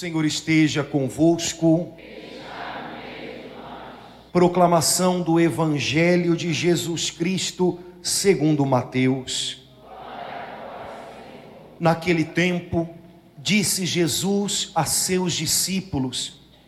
Senhor esteja convosco. Proclamação do Evangelho de Jesus Cristo, segundo Mateus. Naquele tempo, disse Jesus a seus discípulos: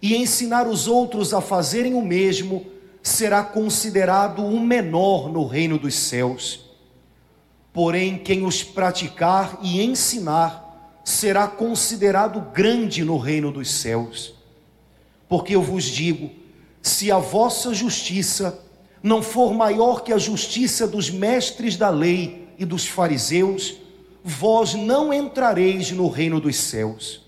e ensinar os outros a fazerem o mesmo, será considerado o menor no reino dos céus. Porém, quem os praticar e ensinar, será considerado grande no reino dos céus. Porque eu vos digo: se a vossa justiça não for maior que a justiça dos mestres da lei e dos fariseus, vós não entrareis no reino dos céus.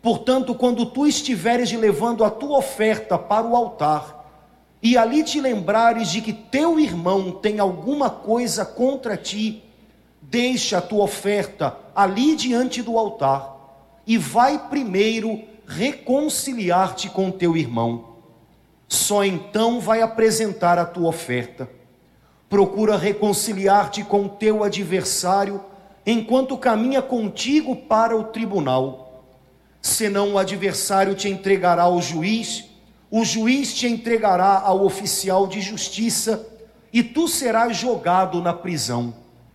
Portanto, quando tu estiveres levando a tua oferta para o altar, e ali te lembrares de que teu irmão tem alguma coisa contra ti, deixa a tua oferta ali diante do altar e vai primeiro reconciliar-te com teu irmão. Só então vai apresentar a tua oferta. Procura reconciliar-te com teu adversário enquanto caminha contigo para o tribunal. Senão o adversário te entregará ao juiz, o juiz te entregará ao oficial de justiça e tu serás jogado na prisão.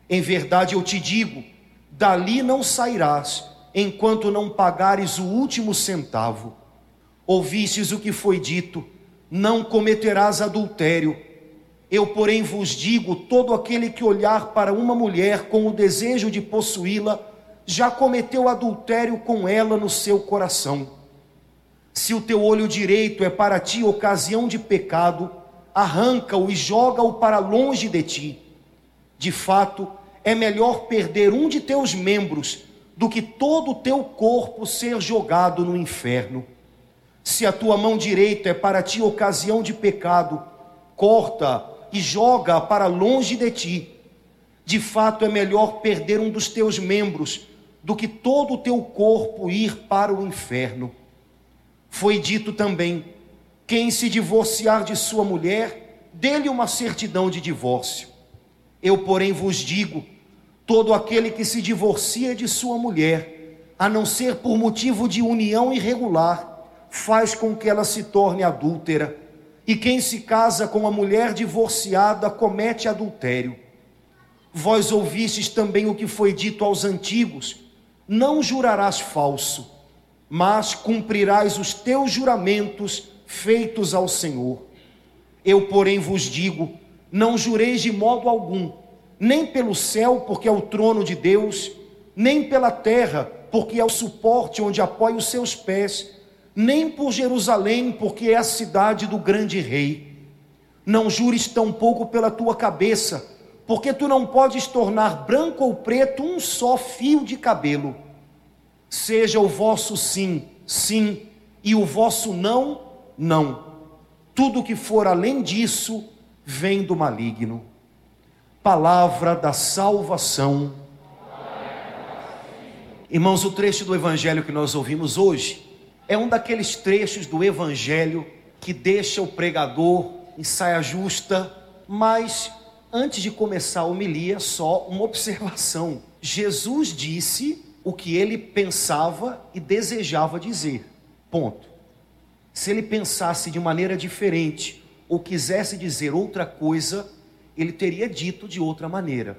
Em verdade eu te digo: dali não sairás enquanto não pagares o último centavo. Ouvistes o que foi dito: não cometerás adultério. Eu, porém, vos digo: todo aquele que olhar para uma mulher com o desejo de possuí-la, já cometeu adultério com ela no seu coração. Se o teu olho direito é para ti ocasião de pecado, arranca-o e joga-o para longe de ti. De fato, é melhor perder um de teus membros do que todo o teu corpo ser jogado no inferno. Se a tua mão direita é para ti ocasião de pecado, corta e joga para longe de ti. De fato, é melhor perder um dos teus membros do que todo o teu corpo ir para o inferno. Foi dito também: quem se divorciar de sua mulher, dê-lhe uma certidão de divórcio. Eu, porém, vos digo Todo aquele que se divorcia de sua mulher, a não ser por motivo de união irregular, faz com que ela se torne adúltera. E quem se casa com a mulher divorciada comete adultério. Vós ouvistes também o que foi dito aos antigos: não jurarás falso, mas cumprirás os teus juramentos feitos ao Senhor. Eu, porém, vos digo: não jureis de modo algum nem pelo céu, porque é o trono de Deus, nem pela terra, porque é o suporte onde apoia os seus pés, nem por Jerusalém, porque é a cidade do grande rei. Não jures tampouco pela tua cabeça, porque tu não podes tornar branco ou preto um só fio de cabelo. Seja o vosso sim, sim, e o vosso não, não. Tudo que for além disso vem do maligno palavra da salvação. Irmãos, o trecho do evangelho que nós ouvimos hoje é um daqueles trechos do evangelho que deixa o pregador em saia justa, mas antes de começar a homilia, só uma observação. Jesus disse o que ele pensava e desejava dizer. Ponto. Se ele pensasse de maneira diferente, ou quisesse dizer outra coisa, ele teria dito de outra maneira.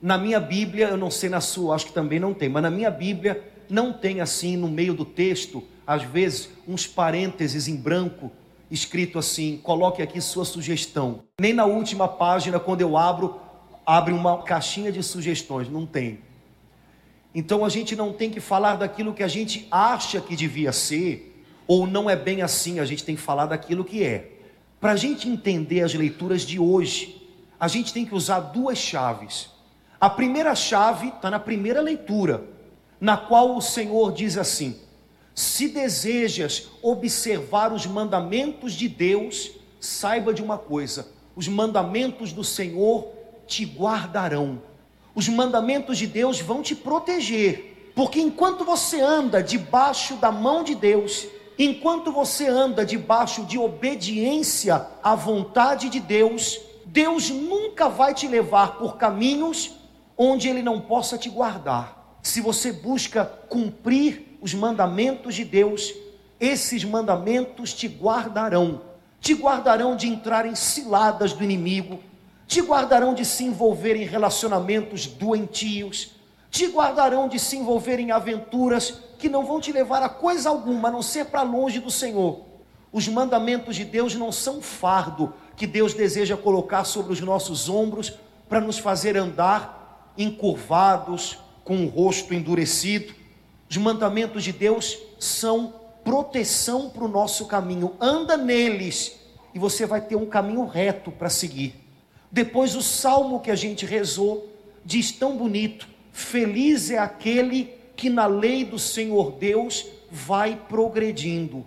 Na minha Bíblia, eu não sei na sua, acho que também não tem, mas na minha Bíblia não tem assim no meio do texto, às vezes, uns parênteses em branco, escrito assim: coloque aqui sua sugestão. Nem na última página, quando eu abro, abre uma caixinha de sugestões, não tem. Então a gente não tem que falar daquilo que a gente acha que devia ser, ou não é bem assim, a gente tem que falar daquilo que é. Para a gente entender as leituras de hoje, a gente tem que usar duas chaves. A primeira chave está na primeira leitura, na qual o Senhor diz assim: Se desejas observar os mandamentos de Deus, saiba de uma coisa: os mandamentos do Senhor te guardarão. Os mandamentos de Deus vão te proteger, porque enquanto você anda debaixo da mão de Deus, enquanto você anda debaixo de obediência à vontade de Deus, Deus nunca vai te levar por caminhos onde Ele não possa te guardar. Se você busca cumprir os mandamentos de Deus, esses mandamentos te guardarão. Te guardarão de entrar em ciladas do inimigo, te guardarão de se envolver em relacionamentos doentios, te guardarão de se envolver em aventuras que não vão te levar a coisa alguma, a não ser para longe do Senhor. Os mandamentos de Deus não são fardo que Deus deseja colocar sobre os nossos ombros para nos fazer andar encurvados, com o rosto endurecido. Os mandamentos de Deus são proteção para o nosso caminho. Anda neles e você vai ter um caminho reto para seguir. Depois, o salmo que a gente rezou diz tão bonito: Feliz é aquele que na lei do Senhor Deus vai progredindo.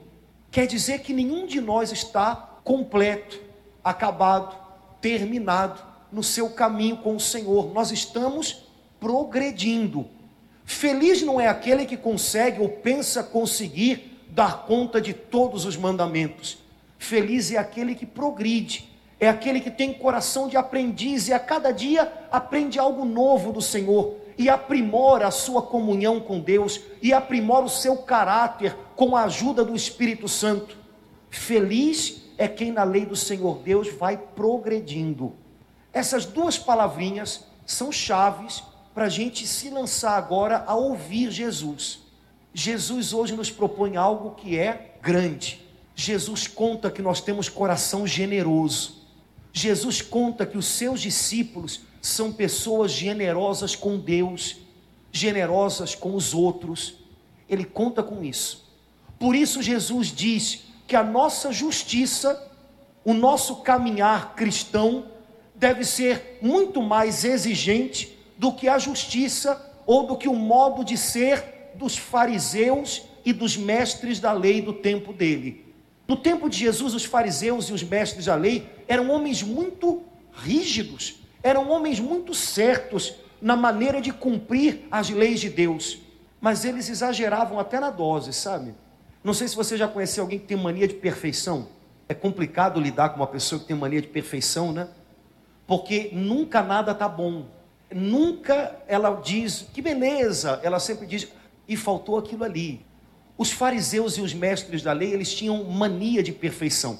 Quer dizer que nenhum de nós está completo, acabado, terminado no seu caminho com o Senhor. Nós estamos progredindo. Feliz não é aquele que consegue ou pensa conseguir dar conta de todos os mandamentos. Feliz é aquele que progride, é aquele que tem coração de aprendiz e a cada dia aprende algo novo do Senhor e aprimora a sua comunhão com Deus e aprimora o seu caráter com a ajuda do Espírito Santo. Feliz é quem na lei do Senhor Deus vai progredindo. Essas duas palavrinhas são chaves para a gente se lançar agora a ouvir Jesus. Jesus hoje nos propõe algo que é grande. Jesus conta que nós temos coração generoso. Jesus conta que os seus discípulos são pessoas generosas com Deus, generosas com os outros. Ele conta com isso. Por isso, Jesus diz que a nossa justiça, o nosso caminhar cristão, deve ser muito mais exigente do que a justiça ou do que o modo de ser dos fariseus e dos mestres da lei do tempo dele. No tempo de Jesus, os fariseus e os mestres da lei eram homens muito rígidos, eram homens muito certos na maneira de cumprir as leis de Deus, mas eles exageravam até na dose, sabe? Não sei se você já conheceu alguém que tem mania de perfeição. É complicado lidar com uma pessoa que tem mania de perfeição, né? Porque nunca nada tá bom. Nunca ela diz, que beleza, ela sempre diz, e faltou aquilo ali. Os fariseus e os mestres da lei, eles tinham mania de perfeição.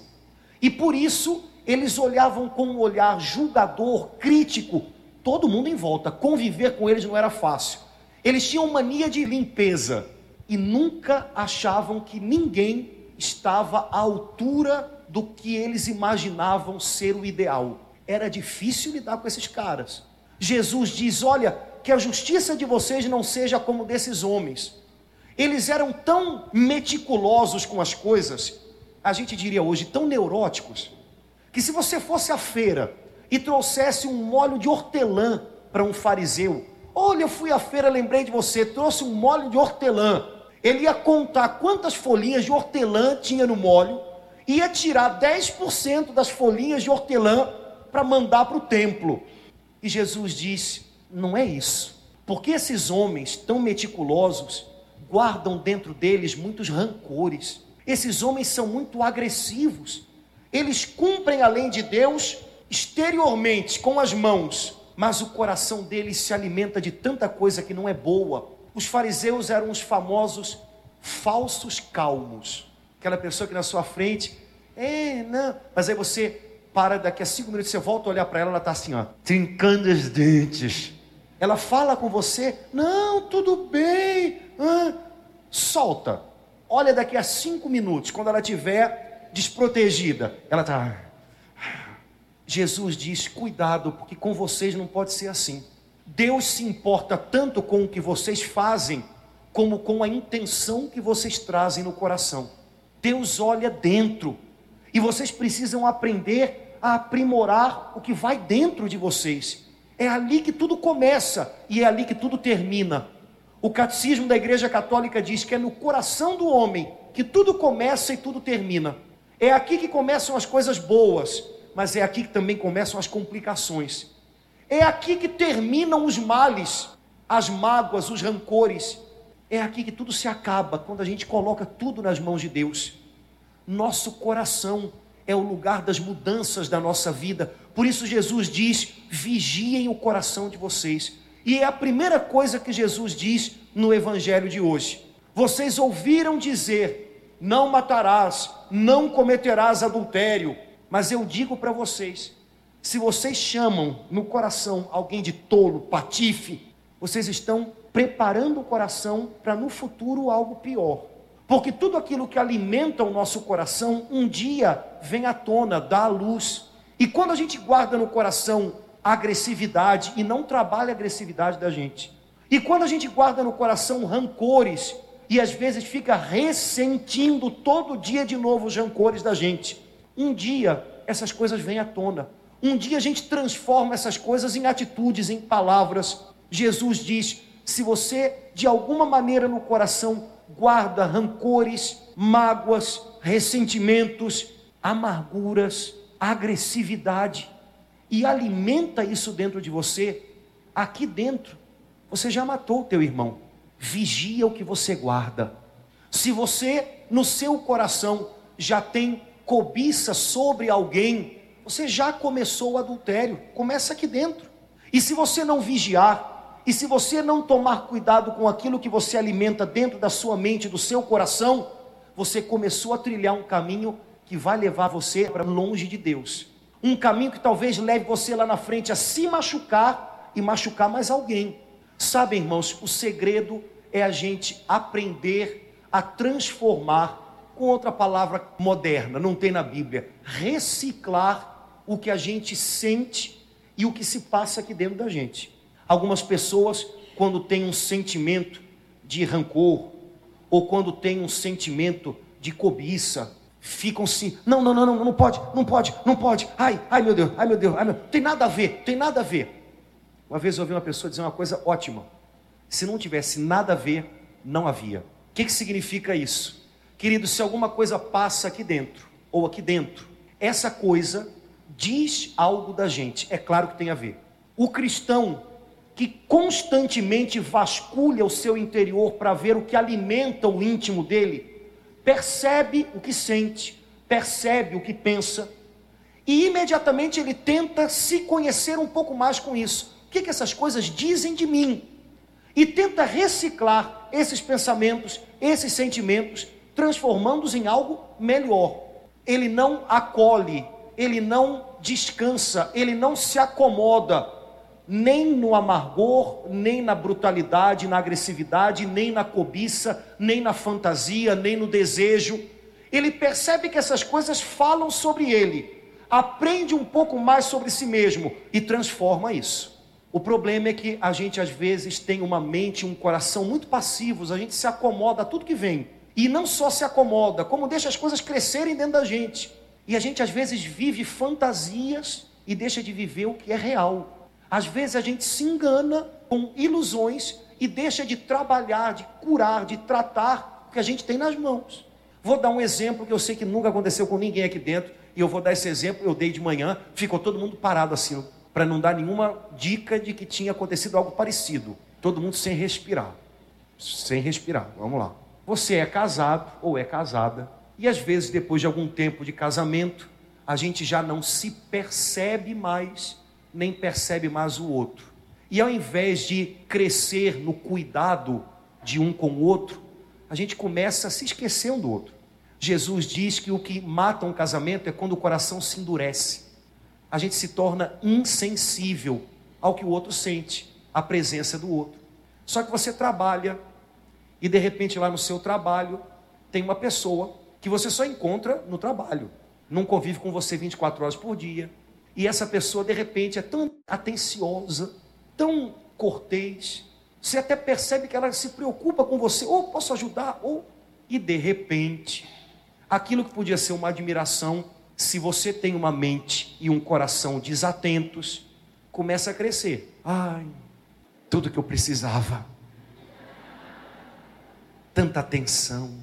E por isso eles olhavam com um olhar julgador, crítico, todo mundo em volta. Conviver com eles não era fácil. Eles tinham mania de limpeza e nunca achavam que ninguém estava à altura do que eles imaginavam ser o ideal. Era difícil lidar com esses caras. Jesus diz: Olha, que a justiça de vocês não seja como desses homens. Eles eram tão meticulosos com as coisas, a gente diria hoje, tão neuróticos, que se você fosse à feira e trouxesse um molho de hortelã para um fariseu, olha, eu fui à feira, lembrei de você, trouxe um molho de hortelã. Ele ia contar quantas folhinhas de hortelã tinha no molho, ia tirar 10% das folhinhas de hortelã para mandar para o templo. E Jesus disse: não é isso, porque esses homens tão meticulosos guardam dentro deles muitos rancores. Esses homens são muito agressivos. Eles cumprem a lei de Deus exteriormente, com as mãos, mas o coração deles se alimenta de tanta coisa que não é boa. Os fariseus eram os famosos falsos calmos. Aquela pessoa que na sua frente É, não. Mas aí você para, daqui a cinco minutos você volta a olhar para ela, ela está assim, ó, trincando os dentes. Ela fala com você, não, tudo bem. Ah, solta. Olha daqui a cinco minutos, quando ela estiver desprotegida. Ela está. Jesus diz: cuidado, porque com vocês não pode ser assim. Deus se importa tanto com o que vocês fazem, como com a intenção que vocês trazem no coração. Deus olha dentro, e vocês precisam aprender a aprimorar o que vai dentro de vocês. É ali que tudo começa e é ali que tudo termina. O catecismo da Igreja Católica diz que é no coração do homem que tudo começa e tudo termina. É aqui que começam as coisas boas, mas é aqui que também começam as complicações. É aqui que terminam os males, as mágoas, os rancores. É aqui que tudo se acaba, quando a gente coloca tudo nas mãos de Deus. Nosso coração é o lugar das mudanças da nossa vida. Por isso Jesus diz: vigiem o coração de vocês. E é a primeira coisa que Jesus diz no evangelho de hoje. Vocês ouviram dizer: não matarás, não cometerás adultério. Mas eu digo para vocês: se vocês chamam no coração alguém de tolo, patife, vocês estão preparando o coração para no futuro algo pior. Porque tudo aquilo que alimenta o nosso coração, um dia vem à tona, dá à luz. E quando a gente guarda no coração agressividade e não trabalha a agressividade da gente, e quando a gente guarda no coração rancores e às vezes fica ressentindo todo dia de novo os rancores da gente, um dia essas coisas vêm à tona. Um dia a gente transforma essas coisas em atitudes, em palavras. Jesus diz: se você de alguma maneira no coração guarda rancores, mágoas, ressentimentos, amarguras, agressividade e alimenta isso dentro de você, aqui dentro, você já matou o teu irmão. Vigia o que você guarda. Se você no seu coração já tem cobiça sobre alguém, você já começou o adultério. Começa aqui dentro. E se você não vigiar, e se você não tomar cuidado com aquilo que você alimenta dentro da sua mente, do seu coração, você começou a trilhar um caminho que vai levar você para longe de Deus. Um caminho que talvez leve você lá na frente a se machucar e machucar mais alguém. Sabe, irmãos, o segredo é a gente aprender a transformar, com outra palavra moderna, não tem na Bíblia, reciclar o que a gente sente e o que se passa aqui dentro da gente. Algumas pessoas, quando têm um sentimento de rancor, ou quando têm um sentimento de cobiça, ficam se, não, não, não, não, não pode, não pode, não pode, ai, ai meu Deus, ai meu Deus, ai meu, tem nada a ver, tem nada a ver. Uma vez eu ouvi uma pessoa dizer uma coisa ótima: se não tivesse nada a ver, não havia. O que, que significa isso? Querido, se alguma coisa passa aqui dentro, ou aqui dentro, essa coisa diz algo da gente, é claro que tem a ver. O cristão que constantemente vasculha o seu interior para ver o que alimenta o íntimo dele, percebe o que sente, percebe o que pensa, e imediatamente ele tenta se conhecer um pouco mais com isso. O que, que essas coisas dizem de mim? E tenta reciclar esses pensamentos, esses sentimentos, transformando-os em algo melhor. Ele não acolhe, ele não descansa, ele não se acomoda nem no amargor, nem na brutalidade, na agressividade, nem na cobiça, nem na fantasia, nem no desejo. Ele percebe que essas coisas falam sobre ele, aprende um pouco mais sobre si mesmo e transforma isso. O problema é que a gente às vezes tem uma mente, um coração muito passivos, a gente se acomoda a tudo que vem. E não só se acomoda, como deixa as coisas crescerem dentro da gente. E a gente às vezes vive fantasias e deixa de viver o que é real. Às vezes a gente se engana com ilusões e deixa de trabalhar, de curar, de tratar o que a gente tem nas mãos. Vou dar um exemplo que eu sei que nunca aconteceu com ninguém aqui dentro, e eu vou dar esse exemplo, eu dei de manhã, ficou todo mundo parado assim, para não dar nenhuma dica de que tinha acontecido algo parecido. Todo mundo sem respirar. Sem respirar. Vamos lá. Você é casado ou é casada, e às vezes depois de algum tempo de casamento, a gente já não se percebe mais nem percebe mais o outro. E ao invés de crescer no cuidado de um com o outro, a gente começa a se esquecer um do outro. Jesus diz que o que mata um casamento é quando o coração se endurece. A gente se torna insensível ao que o outro sente, à presença do outro. Só que você trabalha e de repente lá no seu trabalho tem uma pessoa que você só encontra no trabalho, não convive com você 24 horas por dia. E essa pessoa de repente é tão atenciosa, tão cortês, você até percebe que ela se preocupa com você, ou posso ajudar, ou e de repente, aquilo que podia ser uma admiração, se você tem uma mente e um coração desatentos, começa a crescer. Ai, tudo que eu precisava. Tanta atenção.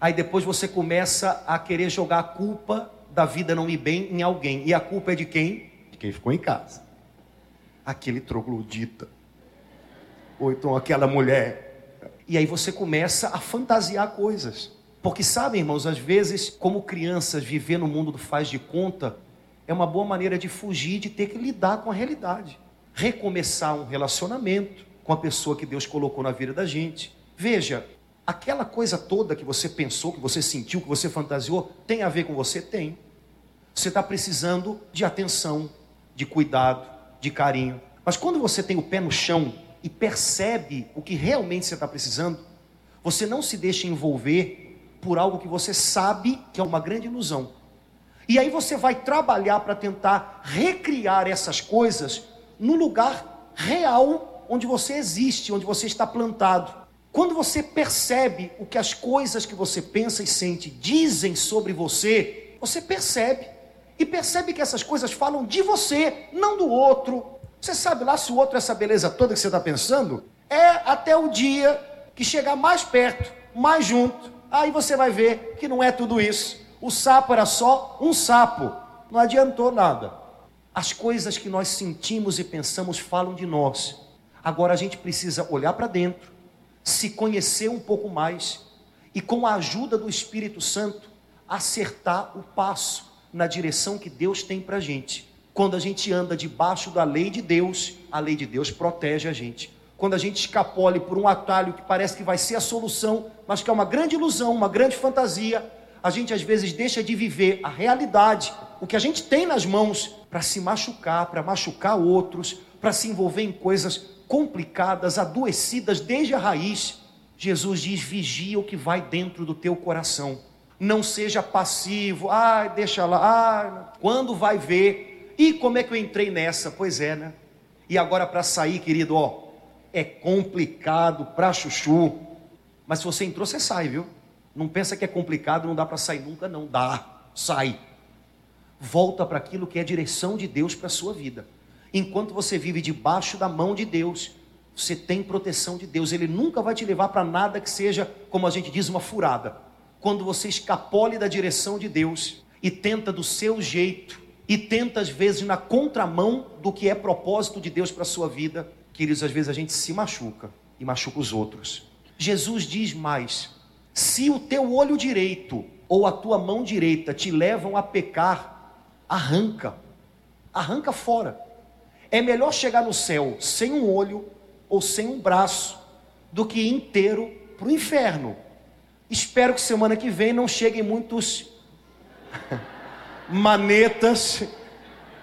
Aí depois você começa a querer jogar a culpa da vida não ir bem em alguém. E a culpa é de quem? De quem ficou em casa. Aquele troglodita ou então aquela mulher. E aí você começa a fantasiar coisas. Porque sabe, irmãos, às vezes, como crianças, viver no mundo do faz de conta é uma boa maneira de fugir de ter que lidar com a realidade. Recomeçar um relacionamento com a pessoa que Deus colocou na vida da gente. Veja, aquela coisa toda que você pensou, que você sentiu, que você fantasiou, tem a ver com você? Tem. Você está precisando de atenção, de cuidado, de carinho. Mas quando você tem o pé no chão, e percebe o que realmente você está precisando, você não se deixa envolver por algo que você sabe que é uma grande ilusão. E aí você vai trabalhar para tentar recriar essas coisas no lugar real onde você existe, onde você está plantado. Quando você percebe o que as coisas que você pensa e sente dizem sobre você, você percebe. E percebe que essas coisas falam de você, não do outro, você sabe lá se o outro é essa beleza toda que você está pensando? É até o dia que chegar mais perto, mais junto, aí você vai ver que não é tudo isso. O sapo era só um sapo, não adiantou nada. As coisas que nós sentimos e pensamos falam de nós. Agora a gente precisa olhar para dentro, se conhecer um pouco mais e, com a ajuda do Espírito Santo, acertar o passo na direção que Deus tem para a gente. Quando a gente anda debaixo da lei de Deus, a lei de Deus protege a gente. Quando a gente escapole por um atalho que parece que vai ser a solução, mas que é uma grande ilusão, uma grande fantasia, a gente às vezes deixa de viver a realidade, o que a gente tem nas mãos, para se machucar, para machucar outros, para se envolver em coisas complicadas, adoecidas desde a raiz. Jesus diz: vigia o que vai dentro do teu coração. Não seja passivo, ah, deixa lá, ah, quando vai ver, e como é que eu entrei nessa? Pois é, né? E agora para sair, querido, ó, é complicado para chuchu. Mas se você entrou, você sai, viu? Não pensa que é complicado, não dá para sair nunca, não dá. Sai. Volta para aquilo que é direção de Deus para sua vida. Enquanto você vive debaixo da mão de Deus, você tem proteção de Deus. Ele nunca vai te levar para nada que seja, como a gente diz, uma furada. Quando você escapole da direção de Deus e tenta do seu jeito, e tenta, às vezes, na contramão do que é propósito de Deus para a sua vida, queridos, às vezes a gente se machuca e machuca os outros. Jesus diz mais: se o teu olho direito ou a tua mão direita te levam a pecar, arranca, arranca fora. É melhor chegar no céu sem um olho ou sem um braço do que inteiro para o inferno. Espero que semana que vem não cheguem muitos manetas,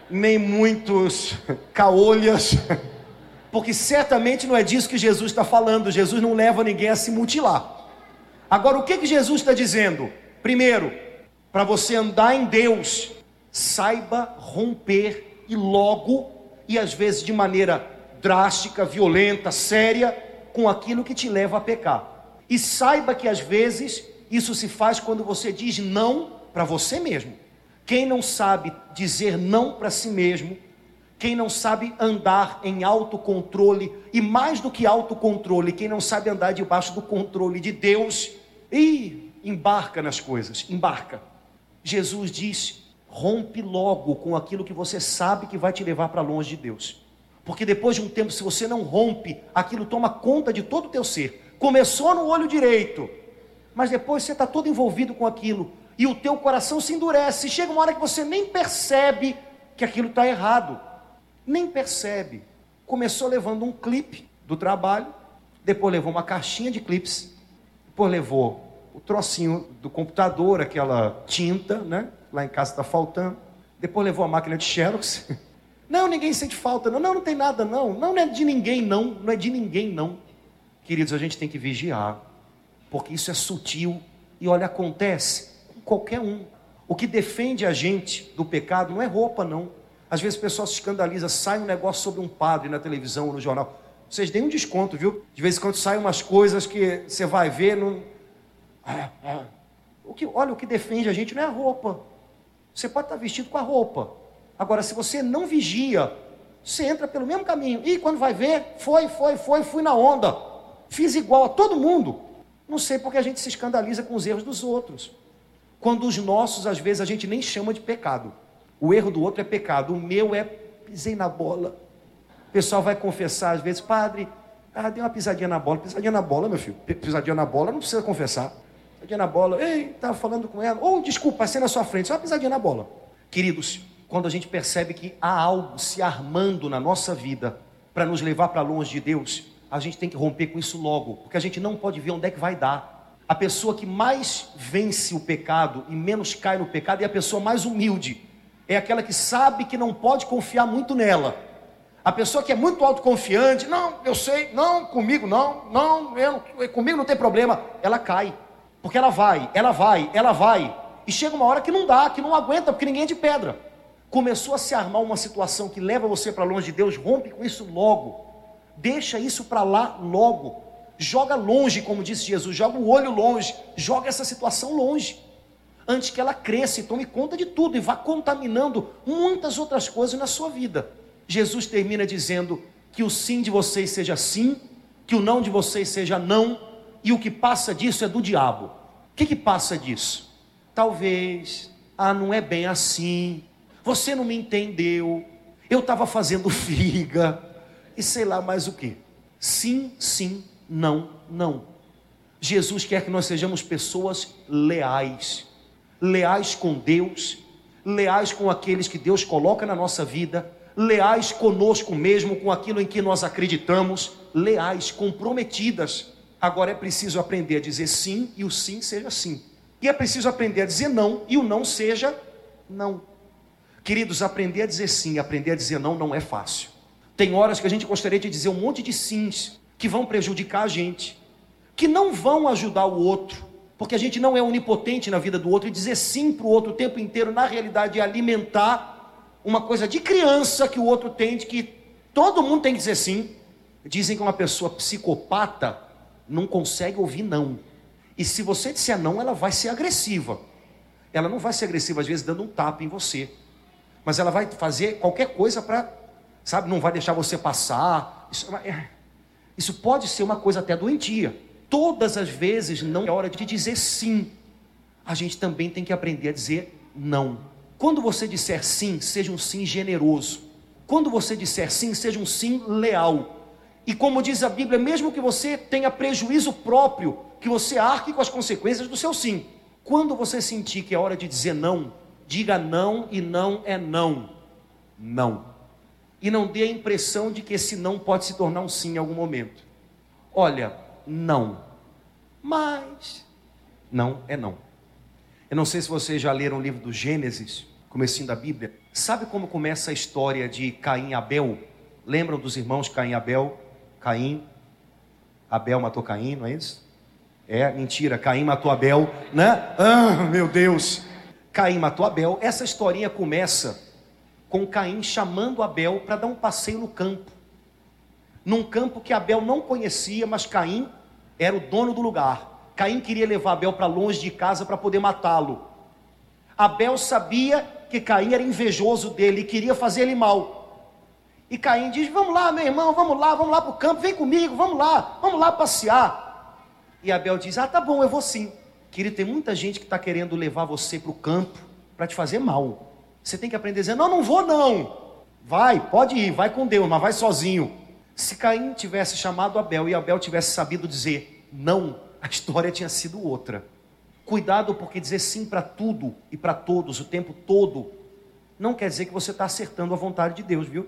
nem muitos caolhas, porque certamente não é disso que Jesus está falando. Jesus não leva ninguém a se mutilar. Agora, o que, que Jesus está dizendo? Primeiro, para você andar em Deus, saiba romper e logo, e às vezes de maneira drástica, violenta, séria, com aquilo que te leva a pecar. E saiba que às vezes isso se faz quando você diz não para você mesmo. Quem não sabe dizer não para si mesmo, quem não sabe andar em autocontrole, e mais do que autocontrole, quem não sabe andar debaixo do controle de Deus, e embarca nas coisas, embarca. Jesus diz: rompe logo com aquilo que você sabe que vai te levar para longe de Deus. Porque depois de um tempo, se você não rompe, aquilo toma conta de todo o teu ser. Começou no olho direito, mas depois você está todo envolvido com aquilo e o teu coração se endurece. Chega uma hora que você nem percebe que aquilo está errado. Nem percebe. Começou levando um clipe do trabalho, depois levou uma caixinha de clipes, depois levou o trocinho do computador, aquela tinta, né? Lá em casa está faltando. Depois levou a máquina de Xerox. Não, ninguém sente falta, não. Não, não tem nada, não. Não, não é de ninguém, não. Não é de ninguém, não. Queridos, a gente tem que vigiar, porque isso é sutil e olha, acontece com qualquer um. O que defende a gente do pecado não é roupa, não. Às vezes o pessoal se escandaliza, sai um negócio sobre um padre na televisão ou no jornal. Vocês deem um desconto, viu? De vez em quando saem umas coisas que você vai ver. Não... Ah, ah. O que, olha, o que defende a gente não é a roupa. Você pode estar vestido com a roupa. Agora, se você não vigia, você entra pelo mesmo caminho. E quando vai ver, foi, foi, foi, fui na onda. Fiz igual a todo mundo. Não sei porque a gente se escandaliza com os erros dos outros. Quando os nossos, às vezes, a gente nem chama de pecado. O erro do outro é pecado, o meu é pisei na bola. O pessoal vai confessar, às vezes, padre, ah, deu uma pisadinha na bola. Pisadinha na bola, meu filho. Pisadinha na bola, não precisa confessar. Pisadinha na bola, ei, estava falando com ela. Ou, desculpa, passei na sua frente, só uma pisadinha na bola. Queridos, quando a gente percebe que há algo se armando na nossa vida para nos levar para longe de Deus, a gente tem que romper com isso logo, porque a gente não pode ver onde é que vai dar. A pessoa que mais vence o pecado e menos cai no pecado é a pessoa mais humilde. É aquela que sabe que não pode confiar muito nela. A pessoa que é muito autoconfiante, não, eu sei, não, comigo não, não, eu, comigo não tem problema, ela cai. Porque ela vai, ela vai, ela vai. E chega uma hora que não dá, que não aguenta, porque ninguém é de pedra. Começou a se armar uma situação que leva você para longe de Deus, rompe com isso logo. Deixa isso para lá logo. Joga longe, como disse Jesus, joga o olho longe, joga essa situação longe. Antes que ela cresça e tome conta de tudo e vá contaminando muitas outras coisas na sua vida. Jesus termina dizendo que o sim de vocês seja sim, que o não de vocês seja não, e o que passa disso é do diabo. O que, que passa disso? Talvez, ah, não é bem assim, você não me entendeu, eu estava fazendo figa, e sei lá mais o que. Sim, sim, não, não. Jesus quer que nós sejamos pessoas leais, leais com Deus, leais com aqueles que Deus coloca na nossa vida, leais conosco mesmo, com aquilo em que nós acreditamos, leais, comprometidas. Agora é preciso aprender a dizer sim e o sim seja sim. E é preciso aprender a dizer não e o não seja não. Queridos, aprender a dizer sim, aprender a dizer não não é fácil. Tem horas que a gente gostaria de dizer um monte de sims, que vão prejudicar a gente, que não vão ajudar o outro, porque a gente não é onipotente na vida do outro e dizer sim para o outro o tempo inteiro, na realidade, é alimentar uma coisa de criança que o outro tem, de que todo mundo tem que dizer sim. Dizem que uma pessoa psicopata não consegue ouvir não. E se você disser não, ela vai ser agressiva. Ela não vai ser agressiva, às vezes, dando um tapa em você. Mas ela vai fazer qualquer coisa para, sabe, não vai deixar você passar. Isso é isso pode ser uma coisa até doentia. Todas as vezes não é hora de dizer sim. A gente também tem que aprender a dizer não. Quando você disser sim, seja um sim generoso. Quando você disser sim, seja um sim leal. E como diz a Bíblia, mesmo que você tenha prejuízo próprio, que você arque com as consequências do seu sim. Quando você sentir que é hora de dizer não, diga não e não é não. Não e não dê a impressão de que esse não pode se tornar um sim em algum momento. Olha, não. Mas não é não. Eu não sei se vocês já leram o livro do Gênesis, comecinho da Bíblia. Sabe como começa a história de Caim e Abel? Lembram dos irmãos Caim e Abel? Caim, Abel matou Caim, não é isso? É, mentira, Caim matou Abel, né? Ah, meu Deus! Caim matou Abel. Essa historinha começa com Caim chamando Abel para dar um passeio no campo. Num campo que Abel não conhecia, mas Caim era o dono do lugar. Caim queria levar Abel para longe de casa para poder matá-lo. Abel sabia que Caim era invejoso dele e queria fazer ele mal. E Caim diz: Vamos lá, meu irmão, vamos lá, vamos lá para o campo, vem comigo, vamos lá, vamos lá passear. E Abel diz: Ah, tá bom, eu vou sim. Querido, tem muita gente que está querendo levar você para o campo para te fazer mal. Você tem que aprender a dizer: não, não vou não. Vai, pode ir, vai com Deus, mas vai sozinho. Se Caim tivesse chamado Abel e Abel tivesse sabido dizer não, a história tinha sido outra. Cuidado, porque dizer sim para tudo e para todos o tempo todo não quer dizer que você está acertando a vontade de Deus, viu?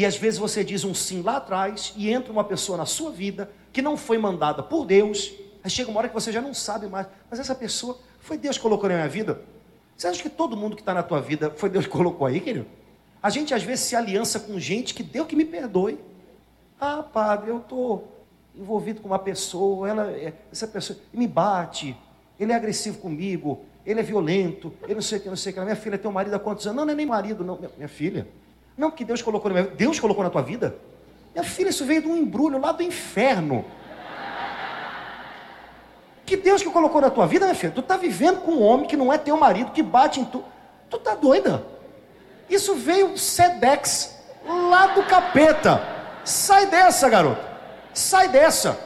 E às vezes você diz um sim lá atrás e entra uma pessoa na sua vida que não foi mandada por Deus Aí chega uma hora que você já não sabe mais, mas essa pessoa foi Deus que colocou na minha vida. Você acha que todo mundo que está na tua vida foi Deus que colocou aí, querido? A gente às vezes se aliança com gente que Deus que me perdoe. Ah, padre, eu estou envolvido com uma pessoa, ela, é, essa pessoa me bate, ele é agressivo comigo, ele é violento, ele não sei o que, não sei o que. Minha filha tem um marido há quantos anos? Não, não é nem marido, não. Minha, minha filha. Não, porque Deus colocou na minha vida. Deus colocou na tua vida? Minha filha, isso veio de um embrulho lá do inferno. Que Deus que colocou na tua vida, minha filha? Tu está vivendo com um homem que não é teu marido, que bate em tu. Tu tá doida? Isso veio Sedex, lá do capeta. Sai dessa, garoto. Sai dessa.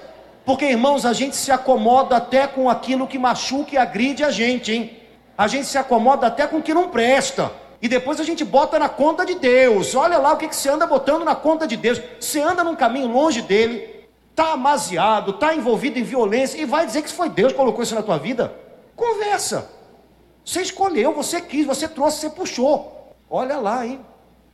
Porque, irmãos, a gente se acomoda até com aquilo que machuca e agride a gente, hein? A gente se acomoda até com o que não presta. E depois a gente bota na conta de Deus. Olha lá o que, que você anda botando na conta de Deus. Você anda num caminho longe dele, está amaziado, está envolvido em violência, e vai dizer que foi Deus que colocou isso na tua vida. Conversa. Você escolheu, você quis, você trouxe, você puxou. Olha lá, hein?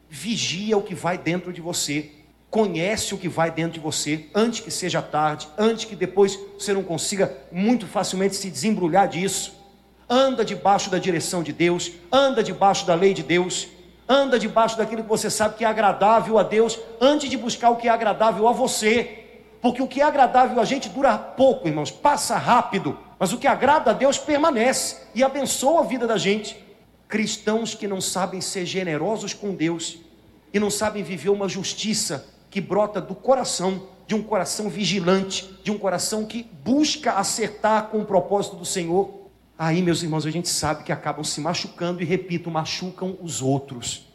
Vigia o que vai dentro de você conhece o que vai dentro de você antes que seja tarde, antes que depois você não consiga muito facilmente se desembrulhar disso. Anda debaixo da direção de Deus, anda debaixo da lei de Deus, anda debaixo daquilo que você sabe que é agradável a Deus, antes de buscar o que é agradável a você. Porque o que é agradável a gente dura pouco, irmãos, passa rápido, mas o que agrada a Deus permanece e abençoa a vida da gente. Cristãos que não sabem ser generosos com Deus e não sabem viver uma justiça que brota do coração, de um coração vigilante, de um coração que busca acertar com o propósito do Senhor. Aí, meus irmãos, a gente sabe que acabam se machucando e, repito, machucam os outros.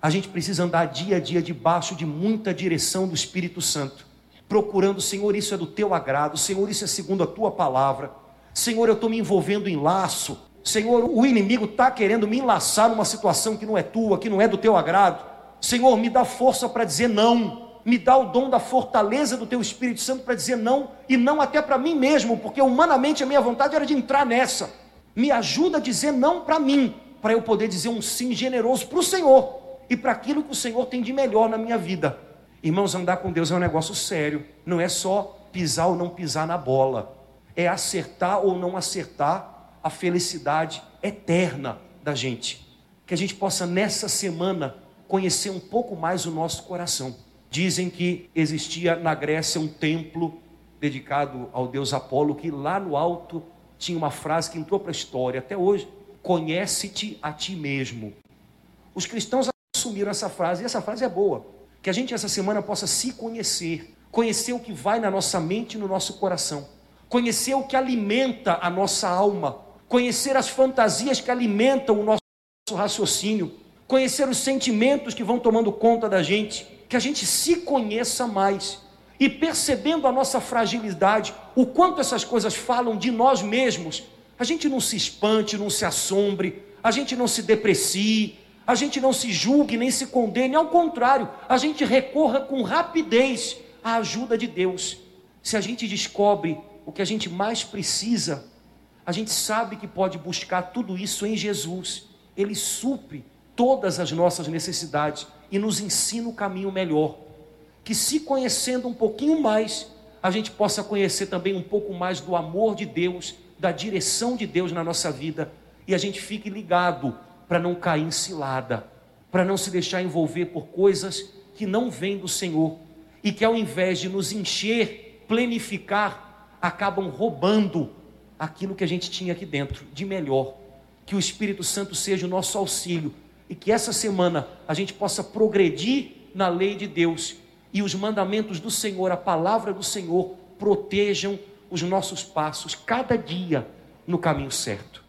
A gente precisa andar dia a dia debaixo de muita direção do Espírito Santo, procurando, Senhor, isso é do teu agrado, Senhor, isso é segundo a tua palavra. Senhor, eu estou me envolvendo em laço. Senhor, o inimigo está querendo me enlaçar numa situação que não é tua, que não é do teu agrado. Senhor, me dá força para dizer não me dá o dom da fortaleza do teu Espírito Santo para dizer não, e não até para mim mesmo, porque humanamente a minha vontade era de entrar nessa. Me ajuda a dizer não para mim, para eu poder dizer um sim generoso para o Senhor e para aquilo que o Senhor tem de melhor na minha vida. Irmãos, andar com Deus é um negócio sério, não é só pisar ou não pisar na bola, é acertar ou não acertar a felicidade eterna da gente. Que a gente possa nessa semana conhecer um pouco mais o nosso coração. Dizem que existia na Grécia um templo dedicado ao deus Apolo, que lá no alto tinha uma frase que entrou para a história até hoje: Conhece-te a ti mesmo. Os cristãos assumiram essa frase, e essa frase é boa. Que a gente essa semana possa se conhecer, conhecer o que vai na nossa mente e no nosso coração, conhecer o que alimenta a nossa alma, conhecer as fantasias que alimentam o nosso raciocínio, conhecer os sentimentos que vão tomando conta da gente. Que a gente se conheça mais e percebendo a nossa fragilidade, o quanto essas coisas falam de nós mesmos, a gente não se espante, não se assombre, a gente não se deprecie, a gente não se julgue nem se condene, ao contrário, a gente recorra com rapidez à ajuda de Deus. Se a gente descobre o que a gente mais precisa, a gente sabe que pode buscar tudo isso em Jesus. Ele supre todas as nossas necessidades e nos ensina o caminho melhor. Que se conhecendo um pouquinho mais, a gente possa conhecer também um pouco mais do amor de Deus, da direção de Deus na nossa vida e a gente fique ligado para não cair em cilada, para não se deixar envolver por coisas que não vêm do Senhor e que ao invés de nos encher, plenificar, acabam roubando aquilo que a gente tinha aqui dentro de melhor. Que o Espírito Santo seja o nosso auxílio e que essa semana a gente possa progredir na lei de Deus e os mandamentos do Senhor, a palavra do Senhor, protejam os nossos passos cada dia no caminho certo.